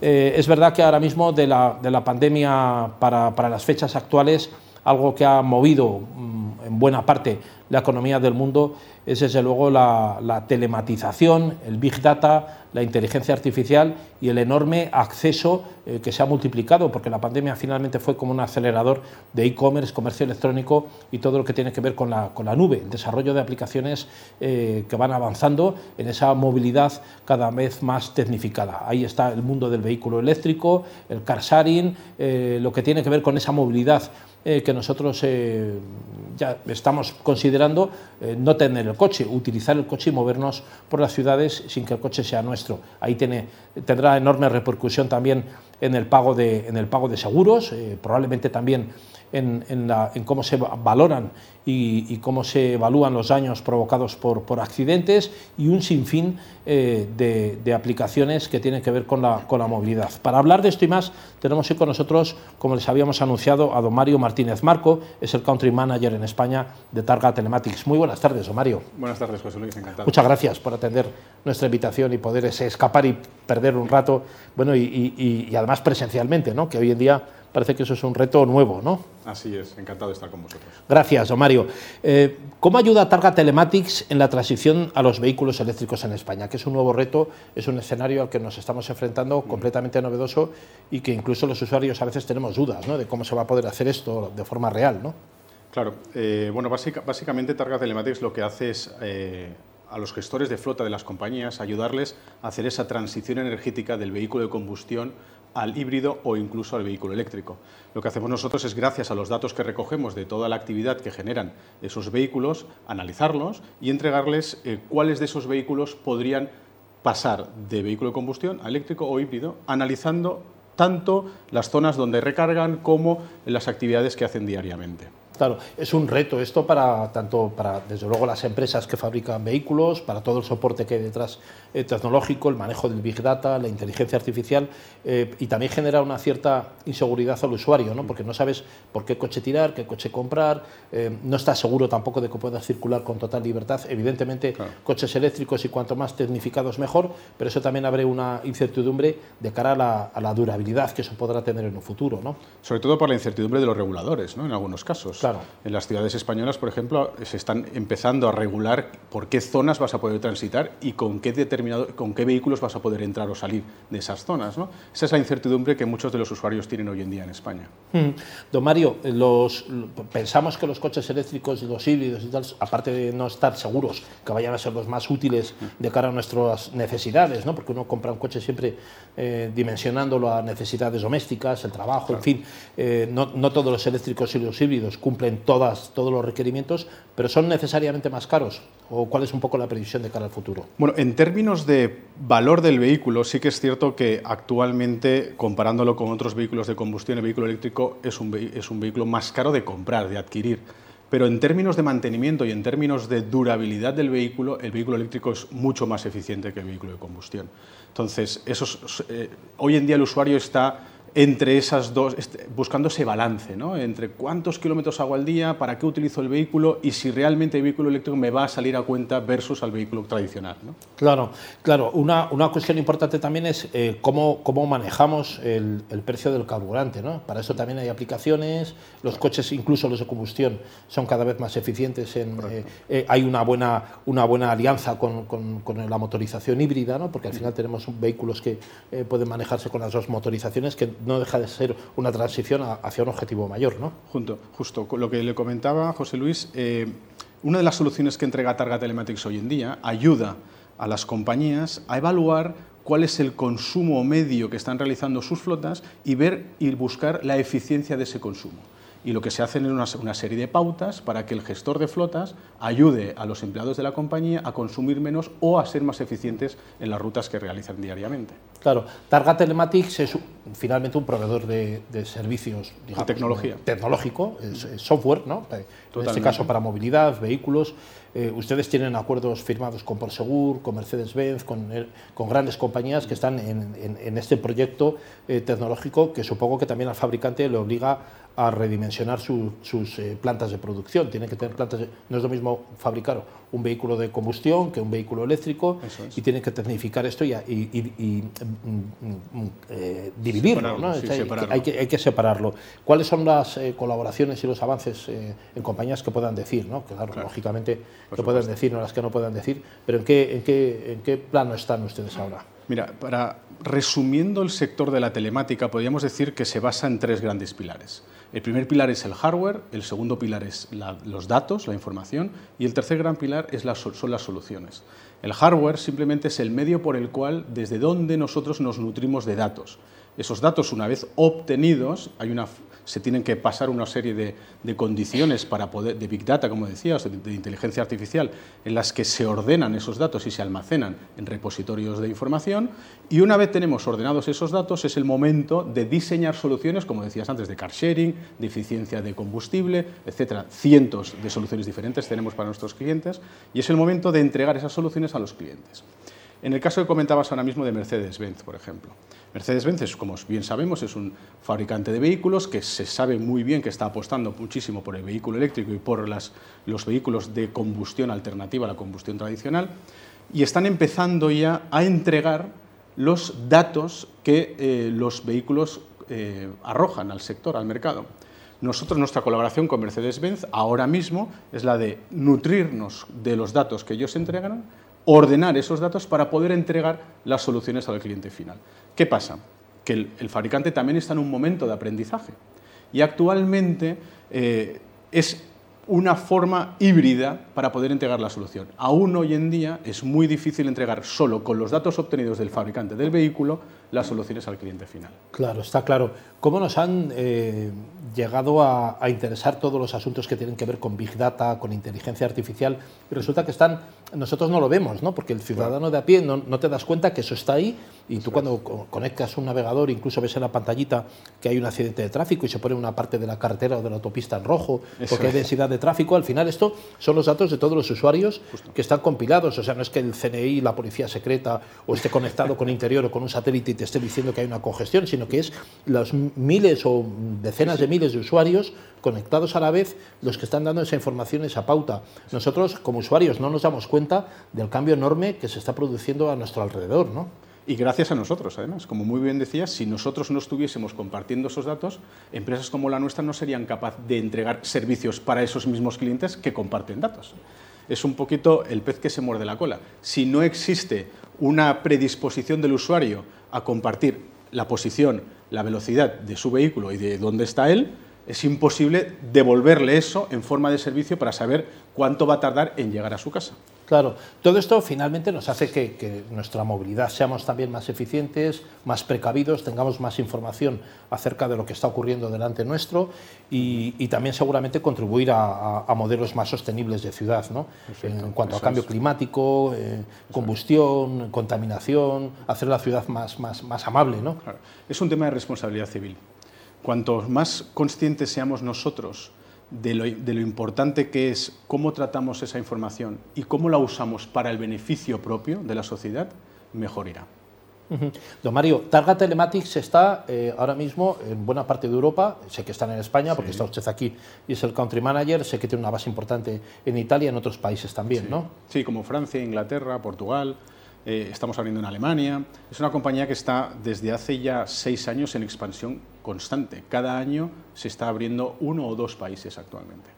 Eh, es verdad que ahora mismo de la, de la pandemia para, para, las fechas actuales, algo que ha movido mm, en buena parte la economía del mundo es desde luego la, la, telematización, el big data, la inteligencia artificial y el enorme acceso eh, que se ha multiplicado, porque la pandemia finalmente fue como un acelerador de e-commerce, comercio electrónico y todo lo que tiene que ver con la, con la nube, el desarrollo de aplicaciones eh, que van avanzando en esa movilidad cada vez más tecnificada. Ahí está el mundo del vehículo eléctrico, el car sharing, eh, lo que tiene que ver con esa movilidad que nosotros ya estamos considerando eh, no tener el coche, utilizar el coche y movernos por las ciudades sin que el coche sea nuestro. Ahí tiene, tendrá enorme repercusión también en el pago de, en el pago de seguros, probablemente también en, en, la, en, cómo se valoran y, y, cómo se evalúan los daños provocados por, por accidentes y un sinfín eh, de, de, aplicaciones que tienen que ver con la, con la, movilidad. Para hablar de esto y más, tenemos hoy con nosotros, como les habíamos anunciado, a don Mario Martínez Marco, es el Country Manager en España de Targa Telematics. Muy buenas tardes, don Mario. Buenas tardes, José Luis, encantado. Muchas gracias por atender nuestra invitación y poder escapar y perder un rato, bueno, y, y, y además presencialmente, ¿no? que hoy en día parece que eso es un reto nuevo, ¿no? Así es, encantado de estar con vosotros. Gracias, don Mario. Eh, ¿Cómo ayuda Targa Telematics en la transición a los vehículos eléctricos en España? Que es un nuevo reto, es un escenario al que nos estamos enfrentando completamente novedoso y que incluso los usuarios a veces tenemos dudas ¿no? de cómo se va a poder hacer esto de forma real, ¿no? Claro, eh, bueno, básica, básicamente Targa Telematics lo que hace es eh, a los gestores de flota de las compañías ayudarles a hacer esa transición energética del vehículo de combustión al híbrido o incluso al vehículo eléctrico. Lo que hacemos nosotros es, gracias a los datos que recogemos de toda la actividad que generan esos vehículos, analizarlos y entregarles eh, cuáles de esos vehículos podrían pasar de vehículo de combustión a eléctrico o híbrido, analizando tanto las zonas donde recargan como las actividades que hacen diariamente. Claro, es un reto esto para tanto para desde luego las empresas que fabrican vehículos, para todo el soporte que hay detrás eh, tecnológico, el manejo del big data, la inteligencia artificial eh, y también genera una cierta inseguridad al usuario, ¿no? Porque no sabes por qué coche tirar, qué coche comprar, eh, no estás seguro tampoco de que puedas circular con total libertad. Evidentemente, claro. coches eléctricos y cuanto más tecnificados mejor, pero eso también abre una incertidumbre de cara a la, a la durabilidad que eso podrá tener en un futuro, ¿no? Sobre todo por la incertidumbre de los reguladores, ¿no? En algunos casos. Claro. En las ciudades españolas, por ejemplo, se están empezando a regular por qué zonas vas a poder transitar y con qué, determinado, con qué vehículos vas a poder entrar o salir de esas zonas. ¿no? Esa es la incertidumbre que muchos de los usuarios tienen hoy en día en España. Mm. Don Mario, los, pensamos que los coches eléctricos y los híbridos y tal, aparte de no estar seguros que vayan a ser los más útiles de cara a nuestras necesidades, ¿no? porque uno compra un coche siempre eh, dimensionándolo a necesidades domésticas, el trabajo, claro. en fin, eh, no, no todos los eléctricos y los híbridos cumplen todas, todos los requerimientos, pero son necesariamente más caros. ¿O cuál es un poco la previsión de cara al futuro? Bueno, en términos de valor del vehículo, sí que es cierto que actualmente, comparándolo con otros vehículos de combustión, el vehículo eléctrico es un, es un vehículo más caro de comprar, de adquirir. Pero en términos de mantenimiento y en términos de durabilidad del vehículo, el vehículo eléctrico es mucho más eficiente que el vehículo de combustión. Entonces, esos, eh, hoy en día el usuario está entre esas dos, buscando ese balance, ¿no? entre cuántos kilómetros hago al día, para qué utilizo el vehículo y si realmente el vehículo eléctrico me va a salir a cuenta versus al vehículo tradicional. ¿no? Claro, claro. Una, una, cuestión importante también es eh, cómo, cómo, manejamos el, el, precio del carburante. ¿no? Para eso también hay aplicaciones, los coches, incluso los de combustión, son cada vez más eficientes. En, eh, eh, hay una buena, una buena alianza con, con, con, la motorización híbrida, ¿no? porque al final tenemos vehículos que pueden manejarse con las dos motorizaciones que no deja de ser una transición hacia un objetivo mayor. ¿no? Junto, justo, lo que le comentaba José Luis, eh, una de las soluciones que entrega Targa Telematics hoy en día ayuda a las compañías a evaluar cuál es el consumo medio que están realizando sus flotas y ver y buscar la eficiencia de ese consumo y lo que se hace es una, una, serie de pautas para que el gestor de flotas ayude a los empleados de la compañía a consumir menos o a ser más eficientes en las rutas que realizan diariamente. Claro, Targa Telematics es finalmente un proveedor de, servicios digamos, tecnología. tecnológico, software, ¿no? en este caso para movilidad, vehículos. Eh, ustedes tienen acuerdos firmados con Porsegur, con Mercedes-Benz, con, con, grandes compañías que están en, este proyecto eh, tecnológico que supongo que también al fabricante le obliga a redimensionar sus eh, plantas de producción. Tienen que tener plantas. no es lo mismo fabricar un vehículo de combustión que un vehículo eléctrico y tienen que tecnificar esto y, mm, mm, eh, dividirlo. ¿no? hay, que, hay, que, separarlo. ¿Cuáles son las eh, colaboraciones y los avances en compañías que puedan decir? ¿no? Claro, lógicamente, que puedan decir, no las que no puedan decir, pero ¿en qué, en qué, en qué plano están ustedes ahora? Mira, para resumiendo el sector de la telemática, podríamos decir que se basa en tres grandes pilares. El primer pilar es el hardware, el segundo pilar es los datos, la información, y el tercer gran pilar es son las soluciones. El hardware simplemente es el medio por el cual, desde donde nosotros nos nutrimos de datos. Esos datos, una vez obtenidos, hay una se tienen que pasar una serie de, condiciones para poder, de Big Data, como decías, de, de, inteligencia artificial, en las que se ordenan esos datos y se almacenan en repositorios de información. Y una vez tenemos ordenados esos datos, es el momento de diseñar soluciones, como decías antes, de car sharing, de eficiencia de combustible, etcétera. Cientos de soluciones diferentes tenemos para nuestros clientes y es el momento de entregar esas soluciones a los clientes. En el caso que comentabas ahora mismo de Mercedes-Benz, por ejemplo. Mercedes-Benz, como bien sabemos, es un fabricante de vehículos que se sabe muy bien que está apostando muchísimo por el vehículo eléctrico y por los vehículos de combustión alternativa a la combustión tradicional y están empezando ya a entregar los datos que eh, los vehículos eh, arrojan al sector, al mercado. Nosotros, nuestra colaboración con Mercedes-Benz ahora mismo es la de nutrirnos de los datos que ellos entregan ordenar esos datos para poder entregar las soluciones al cliente final. ¿Qué pasa? Que el, fabricante también está en un momento de aprendizaje y actualmente eh, es una forma híbrida para poder entregar la solución. Aún hoy en día es muy difícil entregar solo con los datos obtenidos del fabricante del vehículo las soluciones al cliente final. Claro, está claro. ¿Cómo nos han eh, llegado a, interesar todos los asuntos que tienen que ver con Big Data, con inteligencia artificial? Y resulta que están, nosotros no lo vemos, ¿no? porque el ciudadano de a pie no, te das cuenta que eso está ahí y tú cuando conectas un navegador, incluso ves en la pantallita que hay un accidente de tráfico y se pone una parte de la carretera o de la autopista en rojo porque hay densidad de tráfico, al final esto son los datos de todos los usuarios que están compilados, o sea, no es que el CNI, la policía secreta o esté conectado con interior o con un satélite te esté diciendo que hay una congestión, sino que es los miles o decenas de miles de usuarios conectados a la vez los que están dando esa información, esa pauta. Nosotros, como usuarios, no nos damos cuenta del cambio enorme que se está produciendo a nuestro alrededor, ¿no? Y gracias a nosotros, además. Como muy bien decías, si nosotros no estuviésemos compartiendo esos datos, empresas como la nuestra no serían capaces de entregar servicios para esos mismos clientes que comparten datos. Es un poquito el pez que se muerde la cola. Si no existe una predisposición del usuario a compartir la posición, la velocidad de su vehículo y de dónde está él, es imposible devolverle eso en forma de servicio para saber cuánto va a tardar en llegar a su casa. Claro, todo esto finalmente nos hace que, nuestra movilidad seamos también más eficientes, más precavidos, tengamos más información acerca de lo que está ocurriendo delante nuestro y, también seguramente contribuir a, modelos más sostenibles de ciudad, ¿no? en cuanto a cambio climático, eh, combustión, contaminación, hacer la ciudad más, más, más amable. ¿no? Es un tema de responsabilidad civil. Cuanto más conscientes seamos nosotros de lo, importante que es cómo tratamos esa información y cómo la usamos para el beneficio propio de la sociedad, mejor irá. Don Mario, Targa Telematics está eh, ahora mismo en buena parte de Europa, sé que están en España porque está usted aquí y es el country manager, sé que tiene una base importante en Italia y en otros países también, ¿no? Sí, como Francia, Inglaterra, Portugal, eh, estamos abriendo en Alemania. Es una compañía que está desde hace ya seis años en expansión constante. Cada año se está abriendo uno o dos países actualmente.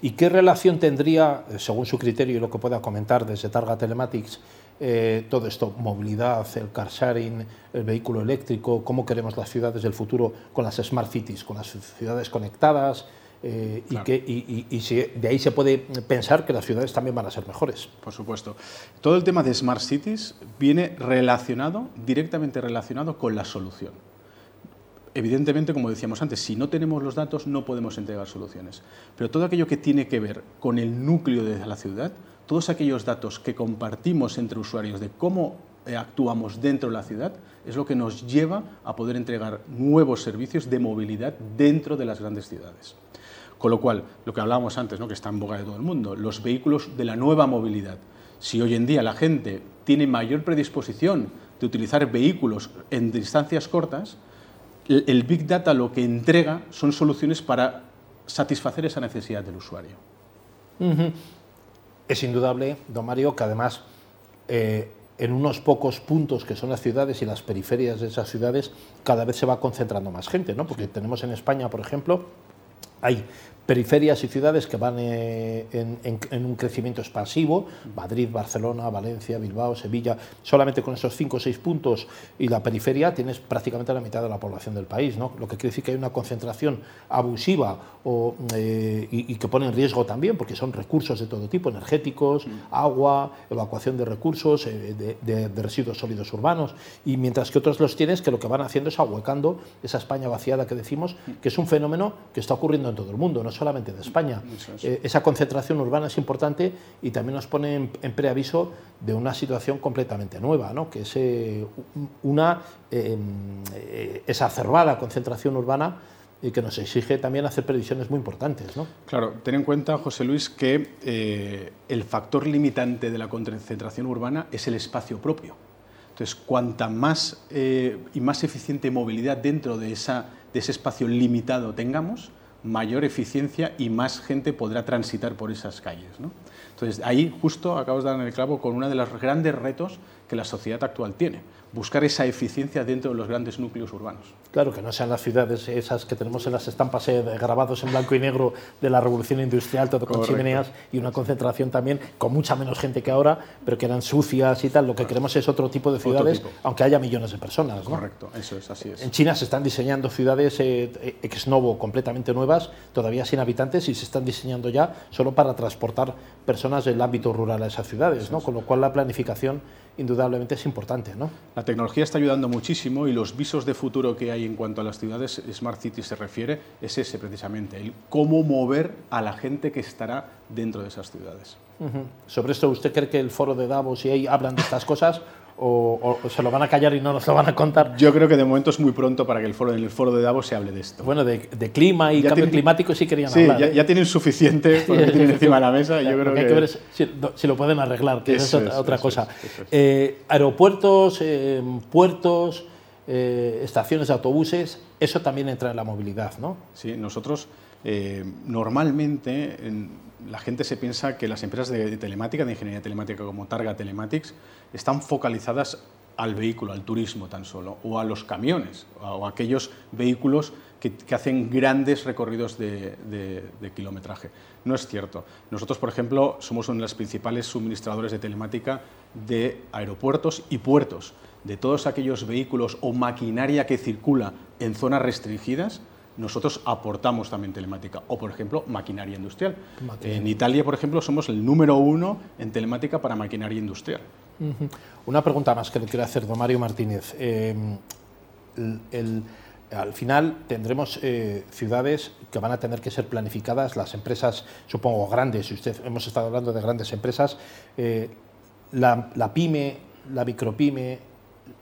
¿Y qué relación tendría, eh, según su criterio y lo que pueda comentar desde Targa Telematics, eh, todo esto, movilidad, el car sharing, el vehículo eléctrico, cómo queremos las ciudades del futuro con las smart cities, con las ciudades conectadas, eh, y, que, y, si de ahí se puede pensar que las ciudades también van a ser mejores. Por supuesto. Todo el tema de Smart Cities viene relacionado, directamente relacionado con la solución. Evidentemente, como decíamos antes, si no tenemos los datos no podemos entregar soluciones. Pero todo aquello que tiene que ver con el núcleo de la ciudad, todos aquellos datos que compartimos entre usuarios de cómo eh, actuamos dentro de la ciudad es lo que nos lleva a poder entregar nuevos servicios de movilidad dentro de las grandes ciudades. Con lo cual, lo que hablábamos antes, ¿no? que está en boca de todo el mundo, los vehículos de la nueva movilidad. Si hoy en día la gente tiene mayor predisposición de utilizar vehículos en distancias cortas, el Big Data lo que entrega son soluciones para satisfacer esa necesidad del usuario. Es indudable, don Mario, que además eh, en unos pocos puntos que son las ciudades y las periferias de esas ciudades cada vez se va concentrando más gente, ¿no? Porque tenemos en España, por ejemplo, hay periferias y ciudades que van eh, en, un crecimiento expansivo, Madrid, Barcelona, Valencia, Bilbao, Sevilla, solamente con esos cinco o seis puntos y la periferia tienes prácticamente la mitad de la población del país, ¿no? lo que quiere decir que hay una concentración abusiva o, eh, y, que pone en riesgo también, porque son recursos de todo tipo, energéticos, agua, evacuación de recursos, eh, de, de, residuos sólidos urbanos, y mientras que otros los tienes que lo que van haciendo es ahuecando esa España vaciada que decimos, que es un fenómeno que está ocurriendo en todo el mundo, no solamente de España. Eh, esa concentración urbana es importante y también nos pone en, preaviso de una situación completamente nueva, ¿no? que es eh, una em, eh, exacerbada concentración urbana y que nos exige también hacer previsiones muy importantes. ¿no? Claro, ten en cuenta, José Luis, que el factor limitante de la concentración urbana es el espacio propio. Entonces, cuanta más y más eficiente movilidad dentro de, esa, de ese espacio limitado tengamos, mayor eficiencia y más gente podrá transitar por esas calles. Entonces, ahí justo acabas de dar en el clavo con uno de los grandes retos que la sociedad actual tiene buscar esa eficiencia dentro de los grandes núcleos urbanos. Claro, que no sean las ciudades esas que tenemos en las estampas eh, grabados en blanco y negro de la revolución industrial, todo con chimeneas y una concentración también con mucha menos gente que ahora, pero que eran sucias y tal. Lo que queremos es otro tipo de ciudades, aunque haya millones de personas. Correcto, eso es, así es. En China se están diseñando ciudades eh, ex novo completamente nuevas, todavía sin habitantes, y se están diseñando ya solo para transportar personas del ámbito rural a esas ciudades, ¿no? con lo cual la planificación indudablemente es importante. ¿no? La tecnología está ayudando muchísimo y los visos de futuro que hay en cuanto a las ciudades Smart City se refiere es ese precisamente, el cómo mover a la gente que estará dentro de esas ciudades. Sobre esto, ¿usted cree que el foro de Davos y ahí hablan de estas cosas o, se lo van a callar y no nos lo van a contar? Yo creo que de momento es muy pronto para que el foro, en el foro de Davos se hable de esto. Bueno, de, clima y cambio climático sí querían hablar. Sí, ¿eh? ya, tienen suficiente porque tienen encima de la mesa. Yo creo que... Hay que ver si, lo pueden arreglar, que es otra, cosa. Eh, aeropuertos, eh, puertos, estaciones de autobuses, eso también entra en la movilidad, ¿no? Sí, nosotros normalmente... En, la gente se piensa que las empresas de, telemática, de ingeniería telemática como Targa Telematics, están focalizadas al vehículo, al turismo tan solo, o a los camiones, o a aquellos vehículos que, hacen grandes recorridos de, kilometraje. No es cierto. Nosotros, por ejemplo, somos uno de los principales suministradores de telemática de aeropuertos y puertos. De todos aquellos vehículos o maquinaria que circula en zonas restringidas, nosotros aportamos también telemática, o por ejemplo, maquinaria industrial. En Italia, por ejemplo, somos el número uno en telemática para maquinaria industrial. Una pregunta más que le quiero hacer, don Mario Martínez. Em, al final tendremos eh, ciudades que van a tener que ser planificadas, las empresas, supongo, grandes, usted hemos estado hablando de grandes empresas, eh, la, la, pyme, la micropyme,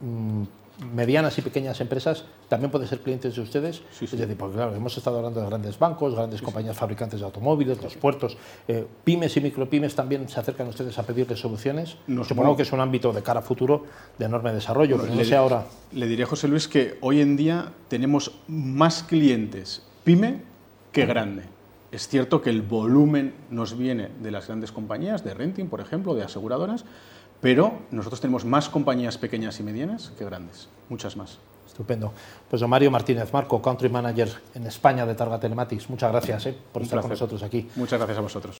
mm, medianas y pequeñas empresas también pueden ser clientes de ustedes. Es decir, porque claro, hemos estado hablando de grandes bancos, grandes compañías fabricantes de automóviles, los puertos. Eh, pymes y micropymes también se acercan ustedes a pedirles soluciones. Supongo que es un ámbito de cara a futuro de enorme desarrollo, pero no sé ahora. Le diría a José Luis que hoy en día tenemos más clientes pyme que grande. Es cierto que el volumen nos viene de las grandes compañías, de renting, por ejemplo, de aseguradoras, pero nosotros tenemos más compañías pequeñas y medianas que grandes, muchas más. Estupendo. Pues don Mario Martínez Marco, Country Manager en España de Targa Telematics, muchas gracias eh, por estar con nosotros aquí. Muchas gracias a vosotros.